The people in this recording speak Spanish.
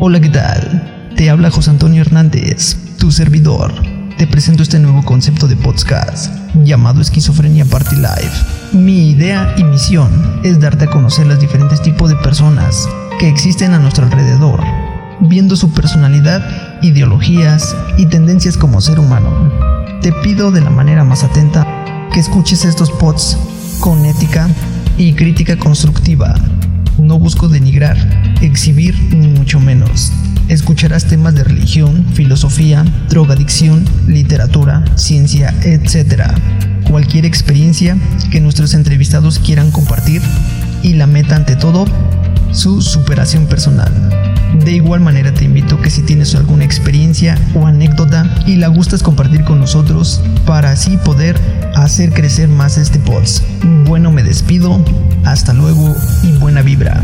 Hola, ¿qué tal? Te habla José Antonio Hernández, tu servidor. Te presento este nuevo concepto de podcast llamado Esquizofrenia Party Life. Mi idea y misión es darte a conocer los diferentes tipos de personas que existen a nuestro alrededor, viendo su personalidad, ideologías y tendencias como ser humano. Te pido de la manera más atenta que escuches estos pods con ética y crítica constructiva. Busco denigrar, exhibir ni mucho menos. Escucharás temas de religión, filosofía, drogadicción, literatura, ciencia, etc. Cualquier experiencia que nuestros entrevistados quieran compartir y la meta ante todo, su superación personal. De igual manera te invito que si tienes alguna experiencia o anécdota y la gustas compartir con nosotros para así poder hacer crecer más este post. Bueno, me hasta luego y buena vibra.